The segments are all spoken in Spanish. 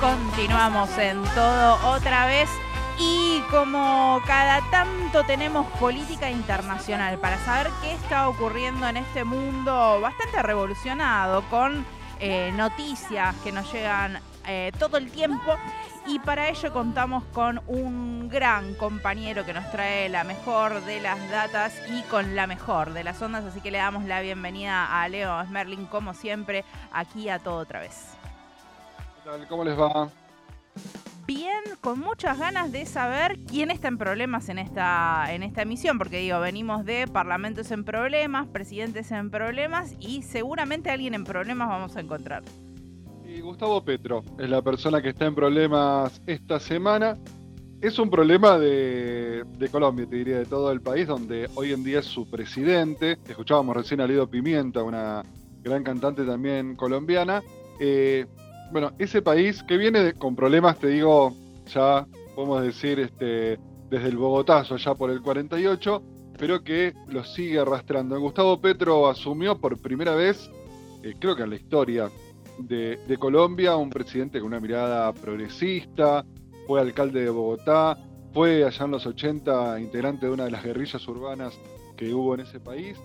Continuamos en todo otra vez. Y como cada tanto tenemos política internacional para saber qué está ocurriendo en este mundo bastante revolucionado con eh, noticias que nos llegan eh, todo el tiempo. Y para ello contamos con un gran compañero que nos trae la mejor de las datas y con la mejor de las ondas, así que le damos la bienvenida a Leo Smerling como siempre aquí a todo otra vez. ¿Cómo les va? Bien, con muchas ganas de saber quién está en problemas en esta, en esta emisión, porque digo, venimos de parlamentos en problemas, presidentes en problemas y seguramente alguien en problemas vamos a encontrar. Y Gustavo Petro es la persona que está en problemas esta semana. Es un problema de, Colombia, te diría, de todo el país, donde hoy en día es su presidente. Escuchábamos recién a Lido Pimienta, una gran cantante también colombiana. Eh, bueno, ese país que viene con problemas, te digo, ya podemos decir, este, desde el Bogotazo, ya por el 48, pero que lo sigue arrastrando. Gustavo Petro asumió por primera vez, eh, creo que en la historia de, Colombia, un presidente con una mirada progresista, fue alcalde de Bogotá, fue allá en los 80 integrante de una de las guerrillas urbanas que hubo en ese país,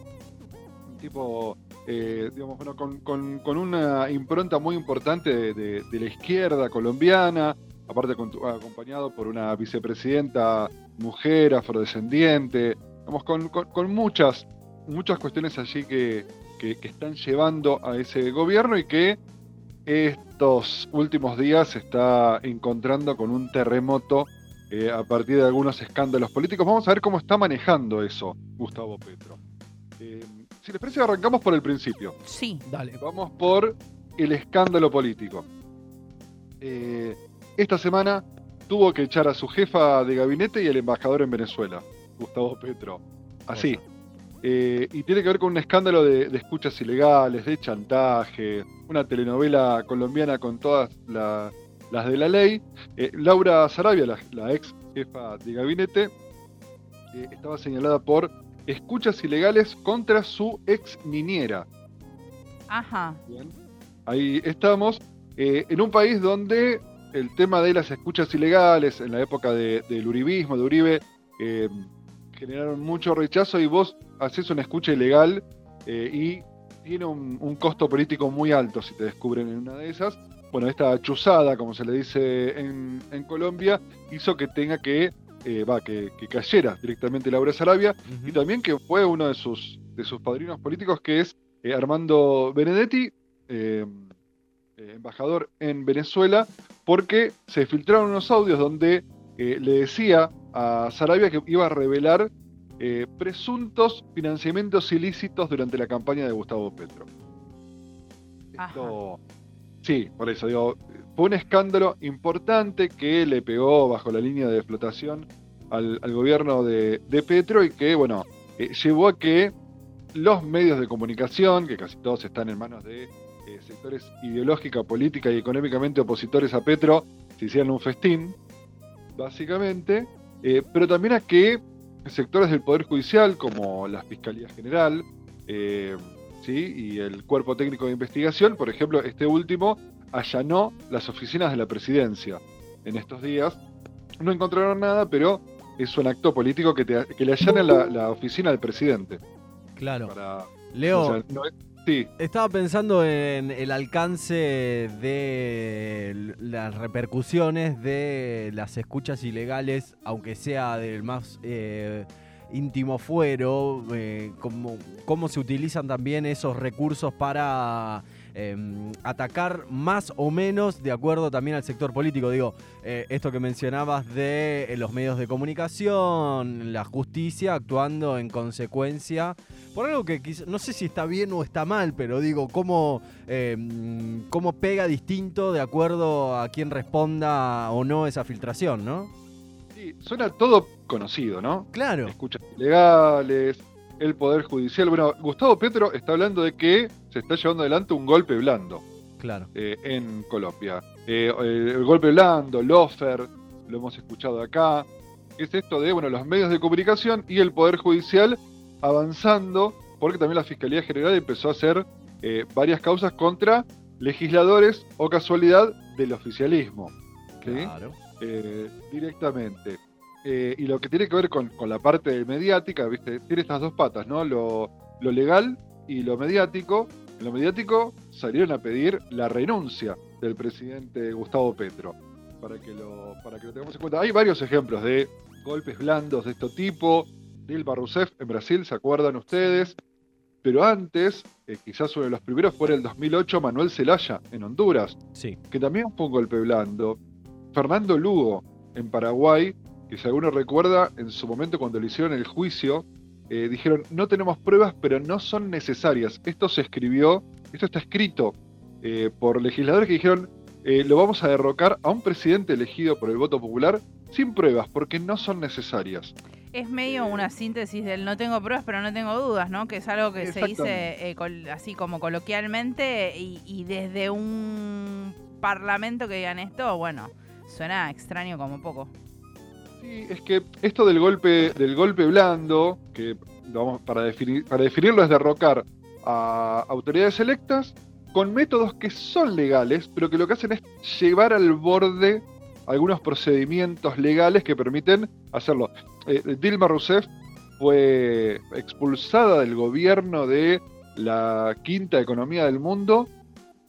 un tipo eh, digamos, bueno, con, una impronta muy importante de, la izquierda colombiana, aparte acompañado por una vicepresidenta mujer, afrodescendiente, digamos, con, muchas, muchas cuestiones allí que, están llevando a ese gobierno y que estos últimos días se está encontrando con un terremoto eh, a partir de algunos escándalos políticos. Vamos a ver cómo está manejando eso Gustavo Petro. Eh, si les parece, arrancamos por el principio. Sí, dale. Vamos por el escándalo político. Eh, esta semana tuvo que echar a su jefa de gabinete y el embajador en Venezuela, Gustavo Petro. Así. Eh, y tiene que ver con un escándalo de, escuchas ilegales, de chantaje, una telenovela colombiana con todas las de la ley. Eh, Laura Sarabia, la, ex jefa de gabinete, estaba señalada por escuchas ilegales contra su ex niñera. Ajá. Ahí estamos. Eh, en un país donde el tema de las escuchas ilegales, en la época del uribismo, de Uribe, eh, generaron mucho rechazo y vos haces una escucha ilegal eh, y tiene un, costo político muy alto si te descubren en una de esas. Bueno, esta chuzada, como se le dice en, en Colombia, hizo que tenga que eh, va, que, cayera directamente Laura Sarabia, y también que fue uno de sus, de sus padrinos políticos, que es eh, Armando Benedetti, eh, embajador en Venezuela, porque se filtraron unos audios donde le decía a Sarabia que iba a revelar presuntos financiamientos ilícitos durante la campaña de Gustavo Petro. Esto, sí, por eso digo, fue un escándalo importante que le pegó bajo la línea de flotación al, gobierno de, Petro y que, bueno, eh, llevó a que los medios de comunicación, que casi todos están en manos de eh, sectores ideológica, política y económicamente opositores a Petro, se hicieran un festín, básicamente, eh, pero también a que sectores del Poder Judicial, como la Fiscalía General, ¿sí? y el Cuerpo Técnico de Investigación, por ejemplo, este último, allanó las oficinas de la presidencia en estos días. No encontraron nada, pero es un acto político que, le allana la, oficina del presidente. Claro. Leo, sí. estaba pensando en el alcance de las repercusiones de las escuchas ilegales, aunque sea del más eh, íntimo fuero, eh, cómo se utilizan también esos recursos para Em, atacar más o menos de acuerdo también al sector político. Digo, eh, esto que mencionabas de eh, los medios de comunicación, la justicia actuando en consecuencia por algo que no sé si está bien o está mal, pero digo, cómo, em, cómo pega distinto de acuerdo a quién responda o no esa filtración, ¿no? Sí, suena todo conocido, ¿no? Claro. Escuchas ilegales, el Poder Judicial. Bueno, Gustavo Petro está hablando de que se está llevando adelante un golpe blando. Claro. Eh, en Colombia. Eh, el golpe blando, Lofer, lo hemos escuchado acá. Es esto de, bueno, los medios de comunicación y el Poder Judicial avanzando, porque también la Fiscalía General empezó a hacer eh, varias causas contra legisladores o casualidad del oficialismo. Claro. Eh, directamente. Eh, y lo que tiene que ver con, la parte mediática, ¿viste? tiene estas dos patas, ¿no? Lo, legal y lo mediático. En lo mediático salieron a pedir la renuncia del presidente Gustavo Petro, para que lo, para que lo tengamos en cuenta. Hay varios ejemplos de golpes blandos de este tipo. Dilma Rousseff en Brasil, ¿se acuerdan ustedes? Pero antes, eh, quizás uno de los primeros fue en el 2008 Manuel Zelaya en Honduras, sí. que también fue un golpe blando. Fernando Lugo en Paraguay, que si alguno recuerda, en su momento cuando le hicieron el juicio, eh, dijeron, no tenemos pruebas, pero no son necesarias. Esto se escribió, esto está escrito eh, por legisladores que dijeron, lo vamos a derrocar a un presidente elegido por el voto popular sin pruebas, porque no son necesarias es medio una síntesis del no tengo pruebas, pero no tengo dudas, ¿no? Que es algo que se dice eh, así como coloquialmente y, desde un parlamento que digan esto, bueno, suena extraño como poco. Sí, es que esto del golpe, del golpe blando, que vamos, para, definir, para definirlo es derrocar a autoridades electas con métodos que son legales, pero que lo que hacen es llevar al borde algunos procedimientos legales que permiten hacerlo. Eh, Dilma Rousseff fue expulsada del gobierno de la quinta economía del mundo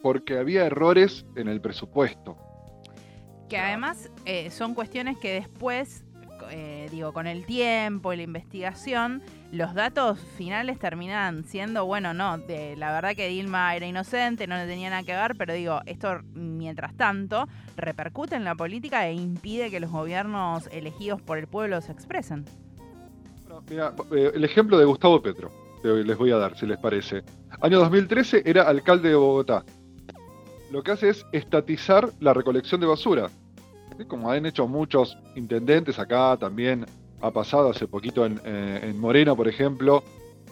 porque había errores en el presupuesto. Que además eh, son cuestiones que después, eh, digo, con el tiempo y la investigación, los datos finales terminan siendo, bueno, no, de, la verdad que Dilma era inocente, no le tenía nada que ver, pero digo, esto mientras tanto repercute en la política e impide que los gobiernos elegidos por el pueblo se expresen. mira, eh, el ejemplo de Gustavo Petro, les voy a dar, si les parece. Año 2013 era alcalde de Bogotá. Lo que hace es estatizar la recolección de basura. Como han hecho muchos intendentes acá también ha pasado hace poquito en, eh, Moreno, por ejemplo,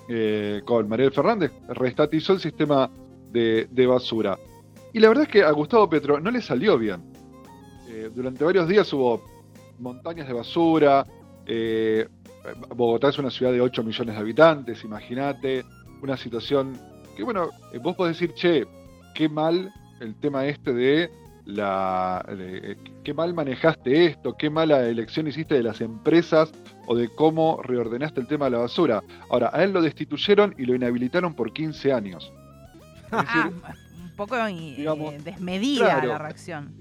eh, con Mariel Fernández, restatizó el sistema de, basura. Y la verdad es que a Gustavo Petro no le salió bien. Eh, durante varios días hubo montañas de basura. Bogotá es una ciudad de 8 millones de habitantes, imagínate. Una situación que, bueno, vos podés decir, che, qué mal el tema este de la, eh, qué mal manejaste esto, qué mala elección hiciste de las empresas o de cómo reordenaste el tema de la basura. Ahora, a él lo destituyeron y lo inhabilitaron por 15 años. ah, un poco eh, desmedida la reacción.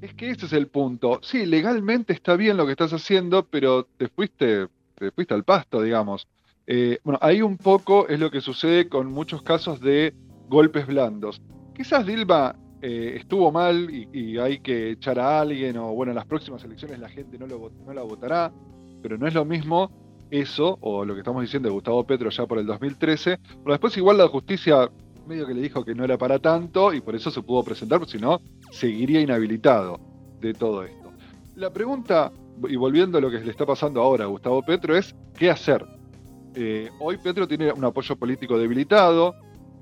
Es que ese es el punto. Sí, legalmente está bien lo que estás haciendo, pero te fuiste, te fuiste al pasto, digamos. Eh, bueno, ahí un poco es lo que sucede con muchos casos de golpes blandos. Quizás Dilma eh, estuvo mal y, hay que echar a alguien, o bueno, en las próximas elecciones la gente no, lo, no la votará, pero no es lo mismo eso, o lo que estamos diciendo de Gustavo Petro ya por el 2013, pero después igual la justicia medio que le dijo que no era para tanto y por eso se pudo presentar, porque si no, seguiría inhabilitado de todo esto. La pregunta, y volviendo a lo que le está pasando ahora a Gustavo Petro, es ¿qué hacer? Eh, hoy Petro tiene un apoyo político debilitado,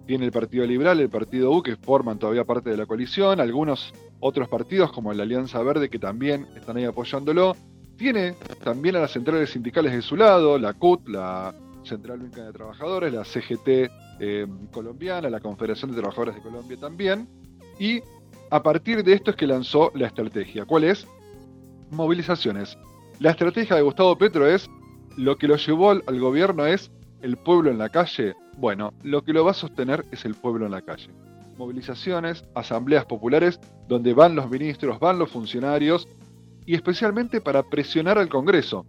tiene el Partido Liberal, el Partido U, que forman todavía parte de la coalición, algunos otros partidos como la Alianza Verde que también están ahí apoyándolo. Tiene también a las centrales sindicales de su lado, la CUT, la Central Única de Trabajadores, la CGT eh, colombiana, la Confederación de Trabajadores de Colombia también. Y a partir de esto es que lanzó la estrategia. ¿Cuál es? Movilizaciones. La estrategia de Gustavo Petro es, lo que lo llevó al gobierno es el pueblo en la calle, bueno, lo que lo va a sostener es el pueblo en la calle. Movilizaciones, asambleas populares, donde van los ministros, van los funcionarios, y especialmente para presionar al Congreso,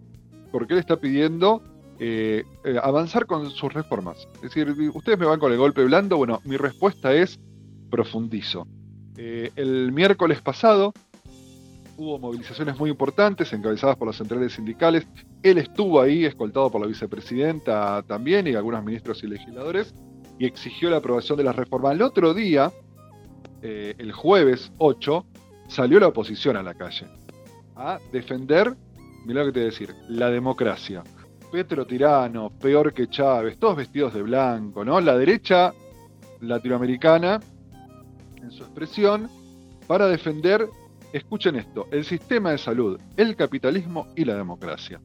porque él está pidiendo eh, eh, avanzar con sus reformas. Es decir, ustedes me van con el golpe blando, bueno, mi respuesta es profundizo. Eh, el miércoles pasado hubo movilizaciones muy importantes encabezadas por las centrales sindicales. Él estuvo ahí, escoltado por la vicepresidenta también y algunos ministros y legisladores, y exigió la aprobación de la reforma. El otro día, eh, el jueves 8, salió la oposición a la calle a defender, mira lo que te voy a decir, la democracia. Petro Tirano, peor que Chávez, todos vestidos de blanco, ¿no? La derecha latinoamericana, en su expresión, para defender escuchen esto, el sistema de salud, el capitalismo y la democracia.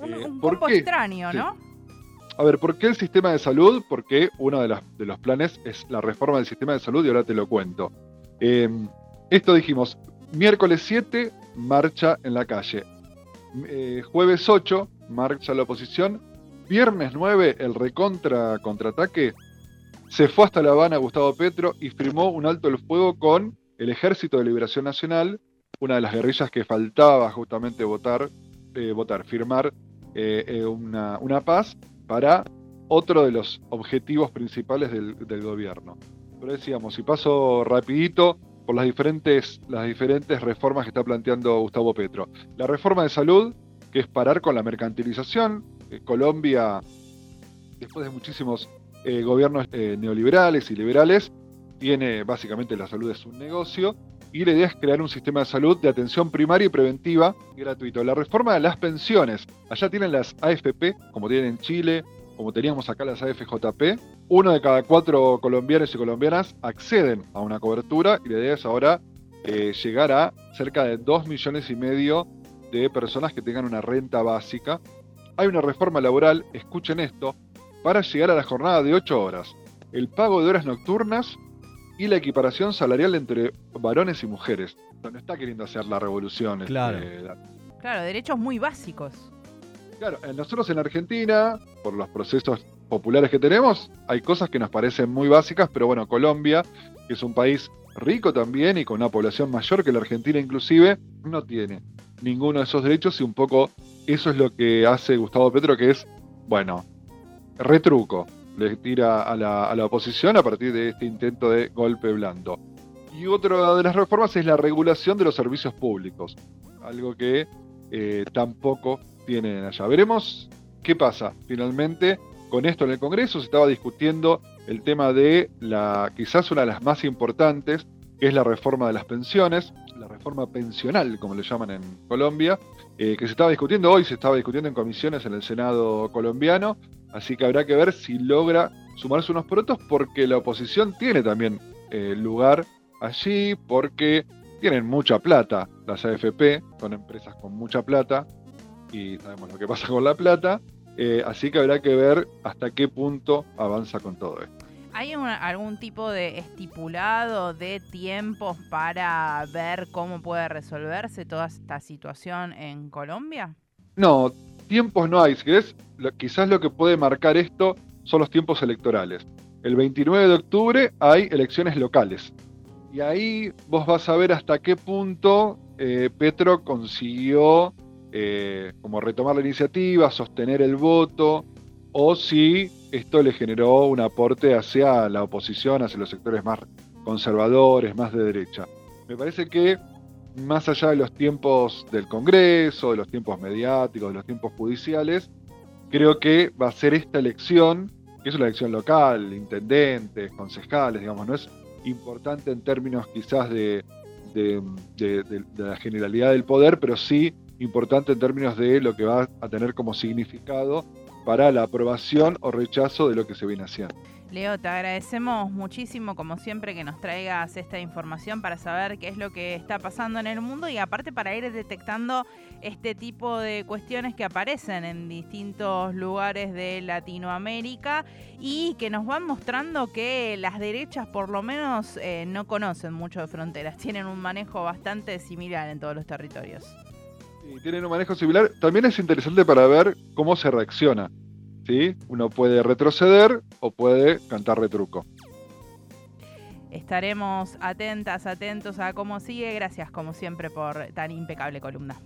Un, eh, poco extraño, ¿no? A ver, ¿por qué el sistema de salud? Porque uno de, los planes es la reforma del sistema de salud y ahora te lo cuento. Em, esto dijimos, miércoles 7, marcha en la calle. Eh, jueves 8, marcha la oposición. Viernes 9, el recontra contraataque. Se fue hasta La Habana Gustavo Petro y firmó un alto el fuego con el Ejército de Liberación Nacional, una de las guerrillas que faltaba justamente votar, eh, votar firmar eh, una, una paz para otro de los objetivos principales del, gobierno. Pero decíamos, si paso rapidito por las diferentes, las diferentes reformas que está planteando Gustavo Petro. La reforma de salud, que es parar con la mercantilización. Eh, Colombia, después de muchísimos eh, gobiernos eh, neoliberales y liberales, tiene básicamente la salud es un negocio y la idea es crear un sistema de salud de atención primaria y preventiva gratuito. La reforma de las pensiones. Allá tienen las AFP, como tienen en Chile, como teníamos acá las AFJP. Uno de cada cuatro colombianos y colombianas acceden a una cobertura y la idea es ahora eh, llegar a cerca de 2 millones y medio de personas que tengan una renta básica. Hay una reforma laboral, escuchen esto, para llegar a la jornada de 8 horas. El pago de horas nocturnas y la equiparación salarial entre varones y mujeres. No está queriendo hacer la revolución. Este, claro. claro, derechos muy básicos. Claro, eh, nosotros en Argentina, por los procesos populares que tenemos, hay cosas que nos parecen muy básicas, pero bueno, Colombia, que es un país rico también y con una población mayor que la Argentina inclusive, no tiene ninguno de esos derechos y un poco eso es lo que hace Gustavo Petro, que es, bueno, retruco le tira a la, oposición a partir de este intento de golpe blando. Y otra de las reformas es la regulación de los servicios públicos, algo que eh, tampoco tienen allá. Veremos qué pasa finalmente con esto en el Congreso. Se estaba discutiendo el tema de la quizás una de las más importantes, que es la reforma de las pensiones, la reforma pensional, como le llaman en Colombia, eh, que se estaba discutiendo hoy, se estaba discutiendo en comisiones en el Senado colombiano, Así que habrá que ver si logra sumarse unos porotos porque la oposición tiene también eh, lugar allí porque tienen mucha plata las AFP, son empresas con mucha plata y sabemos lo que pasa con la plata, eh, así que habrá que ver hasta qué punto avanza con todo esto. ¿Hay algún tipo de estipulado de tiempos para ver cómo puede resolverse toda esta situación en Colombia? No, tiempos no hay. Si quizás lo que puede marcar esto son los tiempos electorales. El 29 de octubre hay elecciones locales. Y ahí vos vas a ver hasta qué punto eh, Petro consiguió eh, como retomar la iniciativa, sostener el voto, o si esto le generó un aporte hacia la oposición, hacia los sectores más conservadores, más de derecha. Me parece que más allá de los tiempos del Congreso, de los tiempos mediáticos, de los tiempos judiciales, creo que va a ser esta elección, que es una elección local, intendentes, concejales, digamos, no es importante en términos quizás de, de, la generalidad del poder, pero sí importante en términos de lo que va a tener como significado para la aprobación o rechazo de lo que se viene haciendo. Leo, te agradecemos muchísimo, como siempre, que nos traigas esta información para saber qué es lo que está pasando en el mundo y aparte para ir detectando este tipo de cuestiones que aparecen en distintos lugares de Latinoamérica y que nos van mostrando que las derechas por lo menos eh, no conocen mucho de fronteras, tienen un manejo bastante similar en todos los territorios. Sí, tienen un manejo similar. También es interesante para ver cómo se reacciona uno puede retroceder o puede cantar retruco. Estaremos atentas, atentos a cómo sigue. Gracias, como siempre, por tan impecable columna.